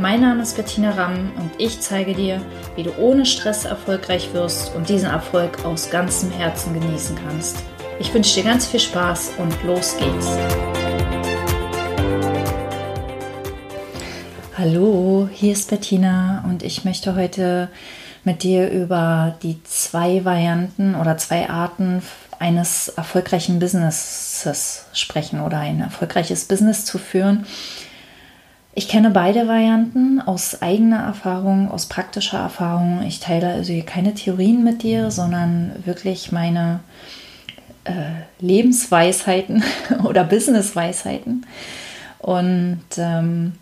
Mein Name ist Bettina Ramm und ich zeige dir, wie du ohne Stress erfolgreich wirst und diesen Erfolg aus ganzem Herzen genießen kannst. Ich wünsche dir ganz viel Spaß und los geht's. Hallo, hier ist Bettina und ich möchte heute mit dir über die zwei Varianten oder zwei Arten eines erfolgreichen Businesses sprechen oder ein erfolgreiches Business zu führen ich kenne beide Varianten aus eigener Erfahrung, aus praktischer Erfahrung. Ich teile also hier keine Theorien mit dir, sondern wirklich meine äh, Lebensweisheiten oder Businessweisheiten. Und ähm,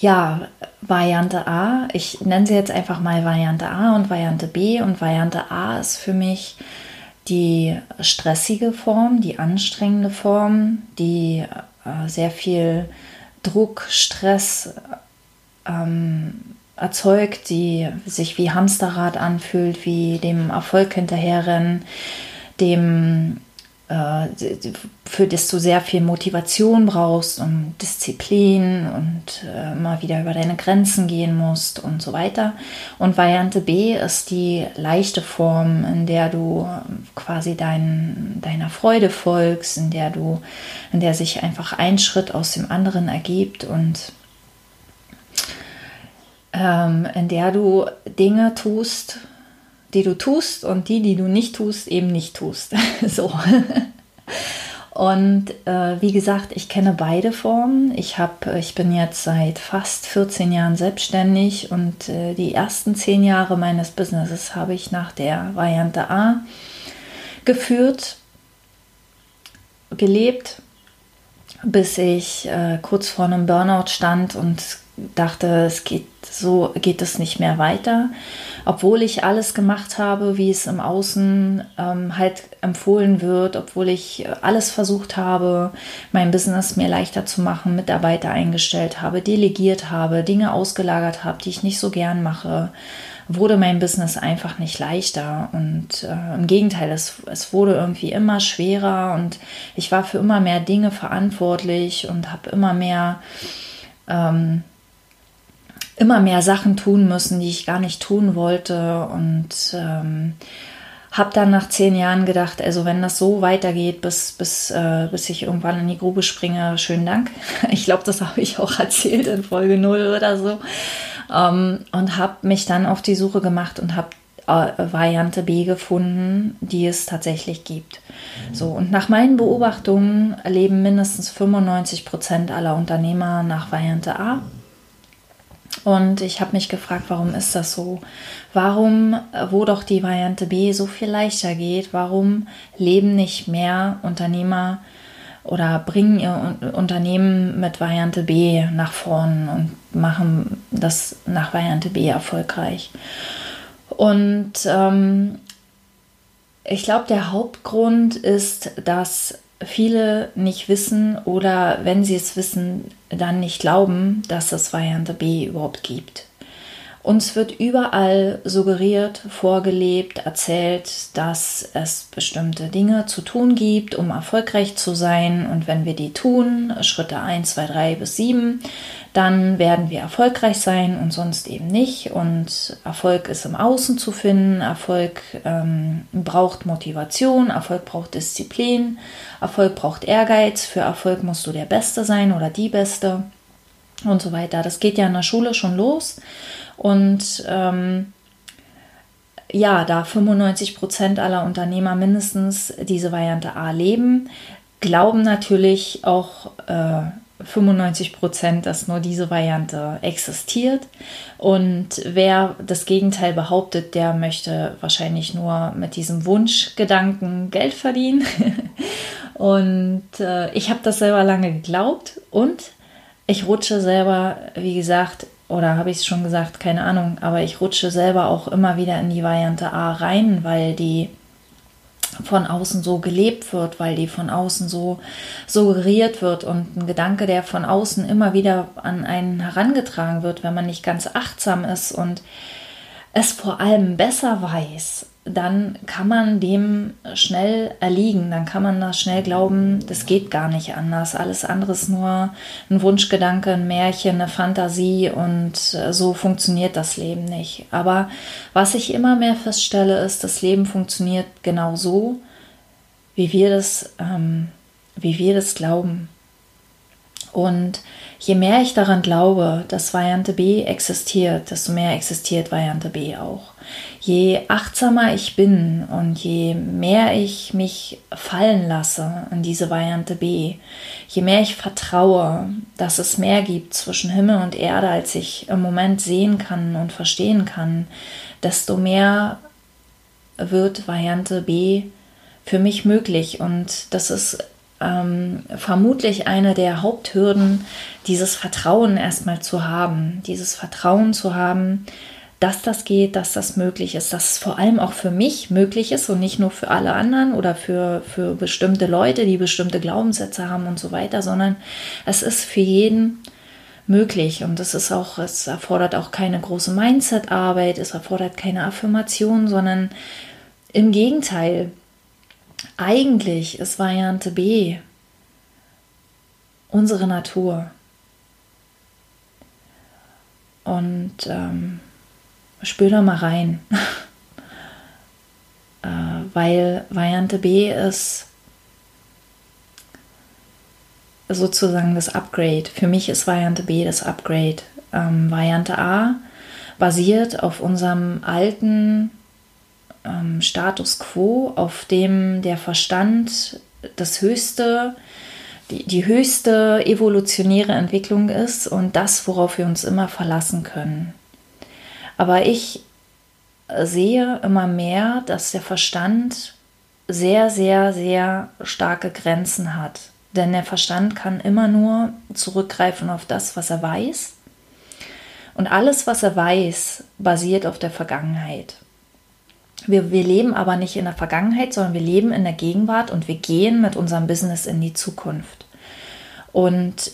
ja, Variante A, ich nenne sie jetzt einfach mal Variante A und Variante B. Und Variante A ist für mich die stressige Form, die anstrengende Form, die äh, sehr viel Druck, Stress ähm, erzeugt, die sich wie Hamsterrad anfühlt, wie dem Erfolg hinterherrennen, dem für das du sehr viel Motivation brauchst und Disziplin und äh, immer wieder über deine Grenzen gehen musst und so weiter. Und Variante B ist die leichte Form, in der du quasi dein, deiner Freude folgst, in der du, in der sich einfach ein Schritt aus dem anderen ergibt und ähm, in der du Dinge tust, die du tust und die, die du nicht tust, eben nicht tust. so. Und äh, wie gesagt, ich kenne beide Formen. Ich, hab, ich bin jetzt seit fast 14 Jahren selbstständig und äh, die ersten 10 Jahre meines Businesses habe ich nach der Variante A geführt, gelebt, bis ich äh, kurz vor einem Burnout stand und dachte, es geht so geht es nicht mehr weiter, obwohl ich alles gemacht habe, wie es im Außen ähm, halt empfohlen wird, obwohl ich alles versucht habe, mein Business mir leichter zu machen, Mitarbeiter eingestellt habe, delegiert habe, Dinge ausgelagert habe, die ich nicht so gern mache, wurde mein Business einfach nicht leichter. Und äh, im Gegenteil, es, es wurde irgendwie immer schwerer und ich war für immer mehr Dinge verantwortlich und habe immer mehr ähm, immer mehr Sachen tun müssen, die ich gar nicht tun wollte. Und ähm, habe dann nach zehn Jahren gedacht, also wenn das so weitergeht, bis, bis, äh, bis ich irgendwann in die Grube springe, schönen Dank. Ich glaube, das habe ich auch erzählt in Folge 0 oder so. Ähm, und habe mich dann auf die Suche gemacht und habe äh, Variante B gefunden, die es tatsächlich gibt. So, und nach meinen Beobachtungen leben mindestens 95 Prozent aller Unternehmer nach Variante A und ich habe mich gefragt, warum ist das so? Warum, wo doch die Variante B so viel leichter geht, warum leben nicht mehr Unternehmer oder bringen ihr Unternehmen mit Variante B nach vorn und machen das nach Variante B erfolgreich? Und ähm, ich glaube, der Hauptgrund ist, dass viele nicht wissen oder wenn sie es wissen, dann nicht glauben, dass es Variante B überhaupt gibt. Uns wird überall suggeriert, vorgelebt, erzählt, dass es bestimmte Dinge zu tun gibt, um erfolgreich zu sein. Und wenn wir die tun, Schritte 1, 2, 3 bis 7, dann werden wir erfolgreich sein und sonst eben nicht. Und Erfolg ist im Außen zu finden. Erfolg ähm, braucht Motivation, Erfolg braucht Disziplin, Erfolg braucht Ehrgeiz. Für Erfolg musst du der Beste sein oder die Beste und so weiter. Das geht ja in der Schule schon los. Und ähm, ja, da 95 Prozent aller Unternehmer mindestens diese Variante A leben, glauben natürlich auch äh, 95 Prozent, dass nur diese Variante existiert. Und wer das Gegenteil behauptet, der möchte wahrscheinlich nur mit diesem Wunschgedanken Geld verdienen. und äh, ich habe das selber lange geglaubt und ich rutsche selber, wie gesagt, oder habe ich es schon gesagt, keine Ahnung, aber ich rutsche selber auch immer wieder in die Variante A rein, weil die von außen so gelebt wird, weil die von außen so suggeriert wird und ein Gedanke, der von außen immer wieder an einen herangetragen wird, wenn man nicht ganz achtsam ist und es vor allem besser weiß, dann kann man dem schnell erliegen, dann kann man da schnell glauben, das geht gar nicht anders. Alles andere ist nur ein Wunschgedanke, ein Märchen, eine Fantasie und äh, so funktioniert das Leben nicht. Aber was ich immer mehr feststelle, ist, das Leben funktioniert genau so, wie wir das, ähm, wie wir das glauben. Und je mehr ich daran glaube, dass Variante B existiert, desto mehr existiert Variante B auch. Je achtsamer ich bin und je mehr ich mich fallen lasse in diese Variante B, je mehr ich vertraue, dass es mehr gibt zwischen Himmel und Erde, als ich im Moment sehen kann und verstehen kann, desto mehr wird Variante B für mich möglich. Und das ist ähm, vermutlich eine der Haupthürden, dieses Vertrauen erstmal zu haben, dieses Vertrauen zu haben, dass das geht, dass das möglich ist, dass es vor allem auch für mich möglich ist und nicht nur für alle anderen oder für, für bestimmte Leute, die bestimmte Glaubenssätze haben und so weiter, sondern es ist für jeden möglich. Und es ist auch, es erfordert auch keine große Mindset-Arbeit, es erfordert keine Affirmation, sondern im Gegenteil, eigentlich ist Variante B unsere Natur. Und ähm, spür da mal rein. äh, weil Variante B ist sozusagen das Upgrade. Für mich ist Variante B das Upgrade. Ähm, Variante A basiert auf unserem alten ähm, Status quo, auf dem der Verstand das höchste, die, die höchste evolutionäre Entwicklung ist und das, worauf wir uns immer verlassen können. Aber ich sehe immer mehr, dass der Verstand sehr, sehr, sehr starke Grenzen hat. Denn der Verstand kann immer nur zurückgreifen auf das, was er weiß. Und alles, was er weiß, basiert auf der Vergangenheit. Wir, wir leben aber nicht in der Vergangenheit, sondern wir leben in der Gegenwart und wir gehen mit unserem Business in die Zukunft. Und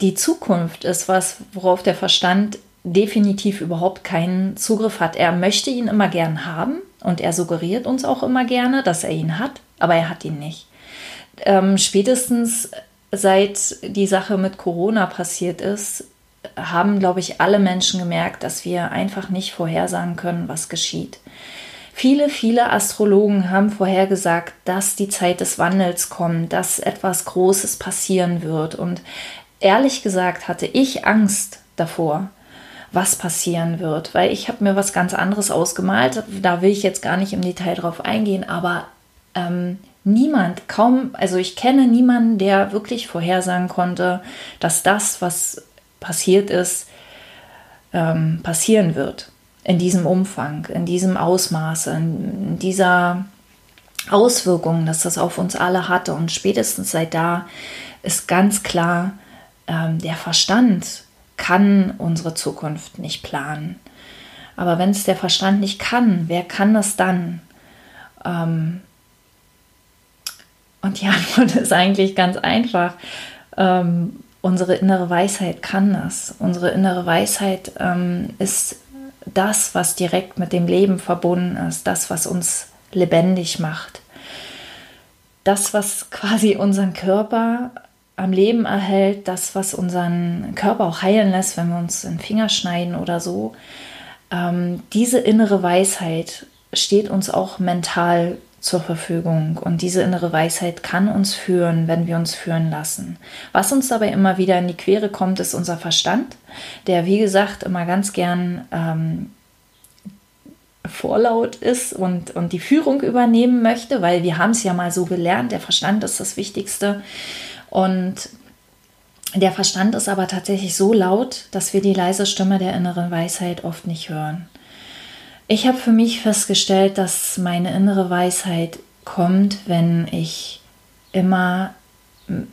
die Zukunft ist was, worauf der Verstand definitiv überhaupt keinen Zugriff hat. Er möchte ihn immer gern haben und er suggeriert uns auch immer gerne, dass er ihn hat, aber er hat ihn nicht. Ähm, spätestens seit die Sache mit Corona passiert ist, haben, glaube ich, alle Menschen gemerkt, dass wir einfach nicht vorhersagen können, was geschieht. Viele, viele Astrologen haben vorhergesagt, dass die Zeit des Wandels kommt, dass etwas Großes passieren wird. Und ehrlich gesagt hatte ich Angst davor, was passieren wird, weil ich habe mir was ganz anderes ausgemalt. Da will ich jetzt gar nicht im Detail drauf eingehen, aber ähm, niemand, kaum, also ich kenne niemanden, der wirklich vorhersagen konnte, dass das, was passiert ist, ähm, passieren wird in diesem Umfang, in diesem Ausmaß, in dieser Auswirkungen, dass das auf uns alle hatte. Und spätestens seit da ist ganz klar, ähm, der Verstand kann unsere Zukunft nicht planen. Aber wenn es der Verstand nicht kann, wer kann das dann? Ähm, und die Antwort ist eigentlich ganz einfach. Ähm, unsere innere Weisheit kann das. Unsere innere Weisheit ähm, ist das, was direkt mit dem Leben verbunden ist, das, was uns lebendig macht. Das, was quasi unseren Körper am Leben erhält, das, was unseren Körper auch heilen lässt, wenn wir uns den Finger schneiden oder so. Ähm, diese innere Weisheit steht uns auch mental zur Verfügung. Und diese innere Weisheit kann uns führen, wenn wir uns führen lassen. Was uns dabei immer wieder in die Quere kommt, ist unser Verstand, der, wie gesagt, immer ganz gern ähm, vorlaut ist und, und die Führung übernehmen möchte, weil wir haben es ja mal so gelernt, der Verstand ist das Wichtigste. Und der Verstand ist aber tatsächlich so laut, dass wir die leise Stimme der inneren Weisheit oft nicht hören. Ich habe für mich festgestellt, dass meine innere Weisheit kommt, wenn ich immer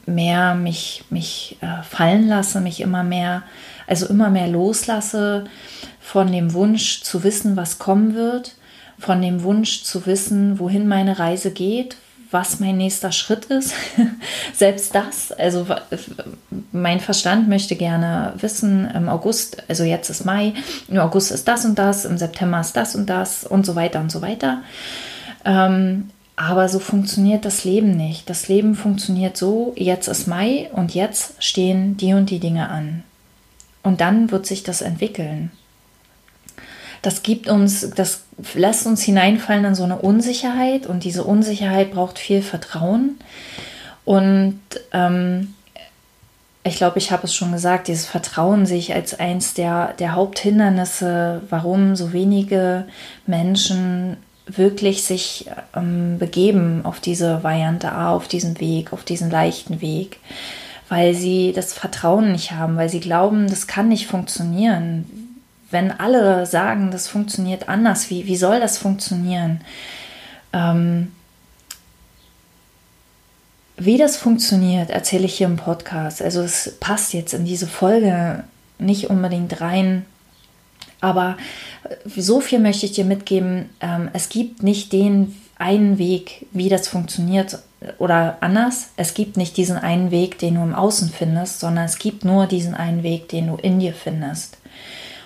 mehr mich, mich äh, fallen lasse, mich immer mehr, also immer mehr loslasse von dem Wunsch zu wissen, was kommen wird von dem Wunsch zu wissen, wohin meine Reise geht, was mein nächster Schritt ist. Selbst das, also mein Verstand möchte gerne wissen, im August, also jetzt ist Mai, im August ist das und das, im September ist das und das und so weiter und so weiter. Ähm, aber so funktioniert das Leben nicht. Das Leben funktioniert so, jetzt ist Mai und jetzt stehen die und die Dinge an. Und dann wird sich das entwickeln. Das gibt uns, das lässt uns hineinfallen in so eine Unsicherheit und diese Unsicherheit braucht viel Vertrauen. Und ähm, ich glaube, ich habe es schon gesagt, dieses Vertrauen sehe ich als eins der, der Haupthindernisse, warum so wenige Menschen wirklich sich ähm, begeben auf diese Variante A, auf diesen Weg, auf diesen leichten Weg, weil sie das Vertrauen nicht haben, weil sie glauben, das kann nicht funktionieren. Wenn alle sagen, das funktioniert anders, wie, wie soll das funktionieren? Ähm, wie das funktioniert, erzähle ich hier im Podcast. Also es passt jetzt in diese Folge nicht unbedingt rein, aber so viel möchte ich dir mitgeben. Ähm, es gibt nicht den einen Weg, wie das funktioniert oder anders. Es gibt nicht diesen einen Weg, den du im Außen findest, sondern es gibt nur diesen einen Weg, den du in dir findest.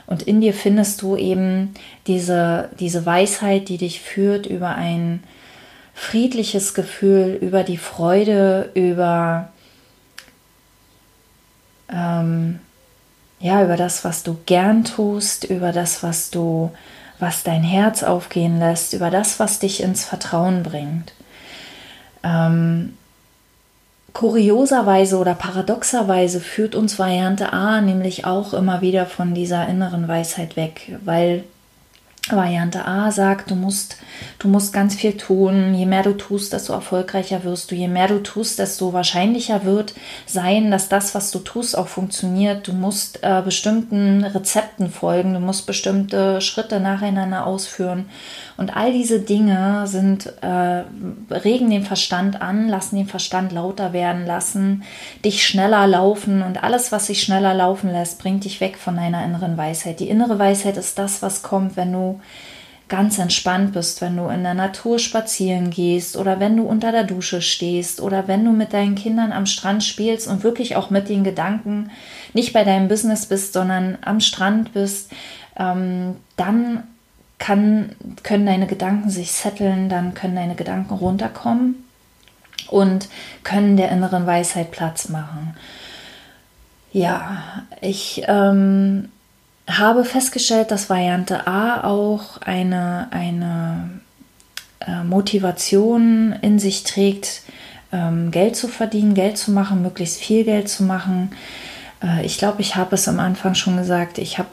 Und in dir findest du eben diese, diese Weisheit, die dich führt über ein friedliches Gefühl, über die Freude, über ähm, ja, über das, was du gern tust, über das, was du, was dein Herz aufgehen lässt, über das, was dich ins Vertrauen bringt. Ähm, kurioserweise oder paradoxerweise führt uns Variante A nämlich auch immer wieder von dieser inneren Weisheit weg, weil Variante A sagt, du musst, du musst ganz viel tun. Je mehr du tust, desto erfolgreicher wirst du. Je mehr du tust, desto wahrscheinlicher wird sein, dass das, was du tust, auch funktioniert. Du musst äh, bestimmten Rezepten folgen. Du musst bestimmte Schritte nacheinander ausführen. Und all diese Dinge sind, äh, regen den Verstand an, lassen den Verstand lauter werden, lassen dich schneller laufen und alles, was sich schneller laufen lässt, bringt dich weg von deiner inneren Weisheit. Die innere Weisheit ist das, was kommt, wenn du ganz entspannt bist, wenn du in der Natur spazieren gehst oder wenn du unter der Dusche stehst oder wenn du mit deinen Kindern am Strand spielst und wirklich auch mit den Gedanken nicht bei deinem Business bist, sondern am Strand bist, ähm, dann kann, können deine Gedanken sich setteln, dann können deine Gedanken runterkommen und können der inneren Weisheit Platz machen. Ja, ich ähm, habe festgestellt, dass Variante A auch eine, eine äh, Motivation in sich trägt, ähm, Geld zu verdienen, Geld zu machen, möglichst viel Geld zu machen. Äh, ich glaube, ich habe es am Anfang schon gesagt. Ich habe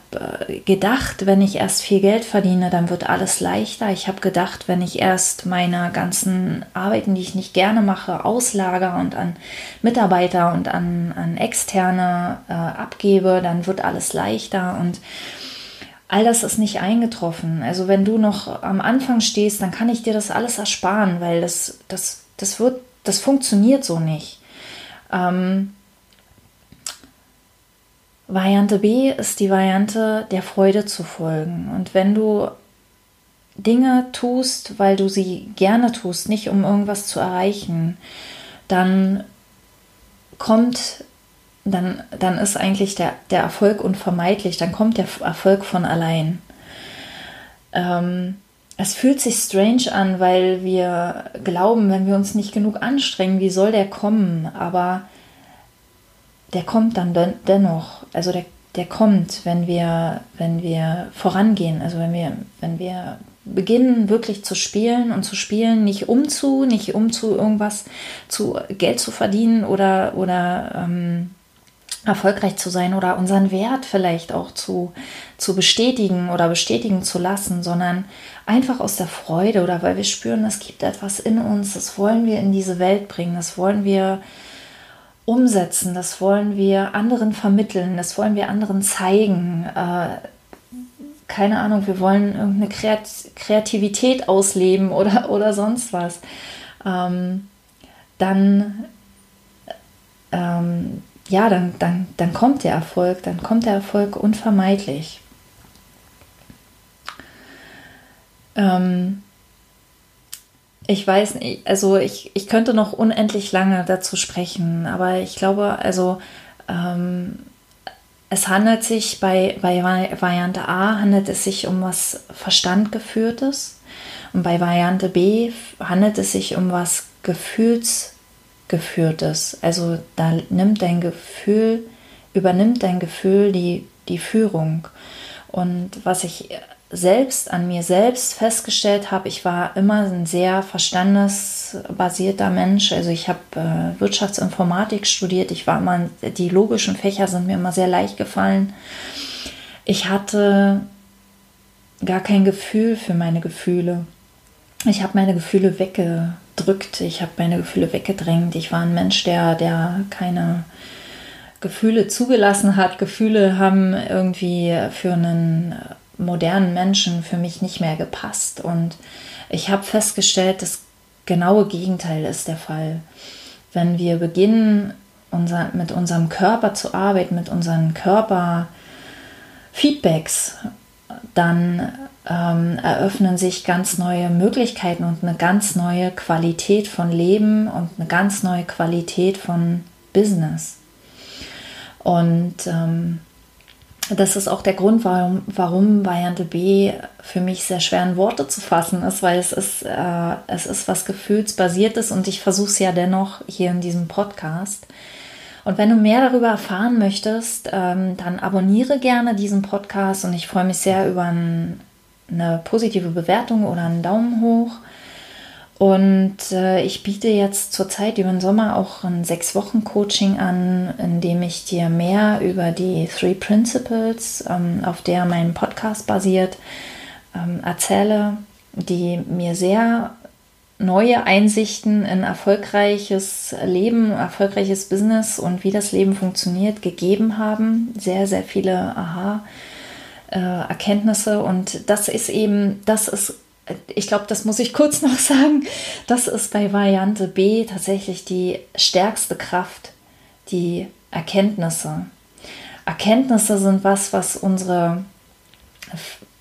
äh, gedacht, wenn ich erst viel Geld verdiene, dann wird alles leichter. Ich habe gedacht, wenn ich erst meine ganzen Arbeiten, die ich nicht gerne mache, auslager und an Mitarbeiter und an, an Externe äh, abgebe, dann wird alles leichter. Und all das ist nicht eingetroffen. Also wenn du noch am Anfang stehst, dann kann ich dir das alles ersparen, weil das, das, das wird, das funktioniert so nicht. Ähm, Variante B ist die Variante der Freude zu folgen. Und wenn du Dinge tust, weil du sie gerne tust, nicht um irgendwas zu erreichen, dann kommt, dann, dann ist eigentlich der, der Erfolg unvermeidlich, dann kommt der Erfolg von allein. Ähm, es fühlt sich strange an, weil wir glauben, wenn wir uns nicht genug anstrengen, wie soll der kommen? Aber der kommt dann den, dennoch. Also der, der kommt, wenn wir, wenn wir vorangehen. Also wenn wir, wenn wir beginnen wirklich zu spielen und zu spielen, nicht um zu, nicht um zu irgendwas zu Geld zu verdienen oder, oder ähm, erfolgreich zu sein oder unseren Wert vielleicht auch zu, zu bestätigen oder bestätigen zu lassen, sondern einfach aus der Freude oder weil wir spüren, es gibt etwas in uns, das wollen wir in diese Welt bringen, das wollen wir umsetzen, das wollen wir anderen vermitteln, das wollen wir anderen zeigen. Äh, keine Ahnung, wir wollen irgendeine Kreat Kreativität ausleben oder, oder sonst was. Ähm, dann, ähm, ja, dann, dann, dann kommt der Erfolg, dann kommt der Erfolg unvermeidlich. Ähm, ich weiß nicht, also ich, ich könnte noch unendlich lange dazu sprechen, aber ich glaube, also ähm, es handelt sich bei, bei Variante A handelt es sich um was Verstandgeführtes und bei Variante B handelt es sich um was Gefühlsgeführtes. Also da nimmt dein Gefühl, übernimmt dein Gefühl die, die Führung. Und was ich selbst an mir selbst festgestellt habe, ich war immer ein sehr verstandesbasierter Mensch. Also ich habe äh, Wirtschaftsinformatik studiert. Ich war immer, die logischen Fächer sind mir immer sehr leicht gefallen. Ich hatte gar kein Gefühl für meine Gefühle. Ich habe meine Gefühle weggedrückt. Ich habe meine Gefühle weggedrängt. Ich war ein Mensch, der, der keine Gefühle zugelassen hat. Gefühle haben irgendwie für einen modernen Menschen für mich nicht mehr gepasst. Und ich habe festgestellt, das genaue Gegenteil ist der Fall. Wenn wir beginnen, unser, mit unserem Körper zu arbeiten, mit unseren Körperfeedbacks, dann ähm, eröffnen sich ganz neue Möglichkeiten und eine ganz neue Qualität von Leben und eine ganz neue Qualität von Business. Und ähm, das ist auch der Grund, warum, warum Variante B für mich sehr schwer in Worte zu fassen ist, weil es ist, äh, es ist was Gefühlsbasiertes und ich versuche es ja dennoch hier in diesem Podcast. Und wenn du mehr darüber erfahren möchtest, ähm, dann abonniere gerne diesen Podcast und ich freue mich sehr über ein, eine positive Bewertung oder einen Daumen hoch. Und äh, ich biete jetzt zurzeit über den Sommer auch ein sechs Wochen Coaching an, in dem ich dir mehr über die Three Principles, ähm, auf der mein Podcast basiert, ähm, erzähle, die mir sehr neue Einsichten in erfolgreiches Leben, erfolgreiches Business und wie das Leben funktioniert gegeben haben. Sehr, sehr viele Aha-Erkenntnisse. Äh, und das ist eben, das ist ich glaube, das muss ich kurz noch sagen, das ist bei Variante B tatsächlich die stärkste Kraft, die Erkenntnisse. Erkenntnisse sind was, was unsere,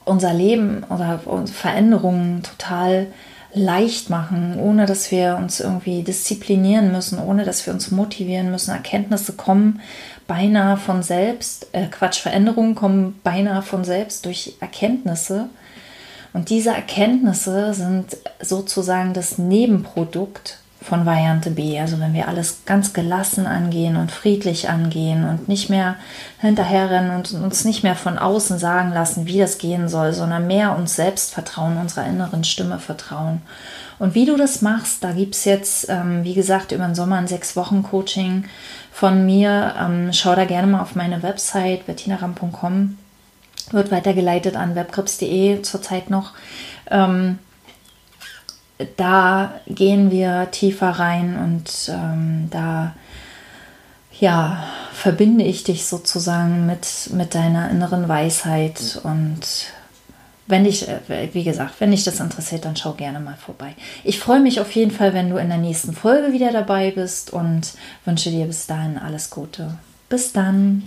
unser Leben oder Veränderungen total leicht machen, ohne dass wir uns irgendwie disziplinieren müssen, ohne dass wir uns motivieren müssen. Erkenntnisse kommen beinahe von selbst, äh Quatsch, Veränderungen kommen beinahe von selbst durch Erkenntnisse. Und diese Erkenntnisse sind sozusagen das Nebenprodukt von Variante B. Also wenn wir alles ganz gelassen angehen und friedlich angehen und nicht mehr hinterherrennen und uns nicht mehr von außen sagen lassen, wie das gehen soll, sondern mehr uns selbst vertrauen, unserer inneren Stimme vertrauen. Und wie du das machst, da gibt es jetzt, ähm, wie gesagt, über den Sommer ein sechs Wochen Coaching von mir. Ähm, schau da gerne mal auf meine Website bettinaram.com wird weitergeleitet an webkrips.de zurzeit noch. Ähm, da gehen wir tiefer rein und ähm, da ja, verbinde ich dich sozusagen mit, mit deiner inneren Weisheit und wenn dich, äh, wie gesagt, wenn dich das interessiert, dann schau gerne mal vorbei. Ich freue mich auf jeden Fall, wenn du in der nächsten Folge wieder dabei bist und wünsche dir bis dahin alles Gute. Bis dann.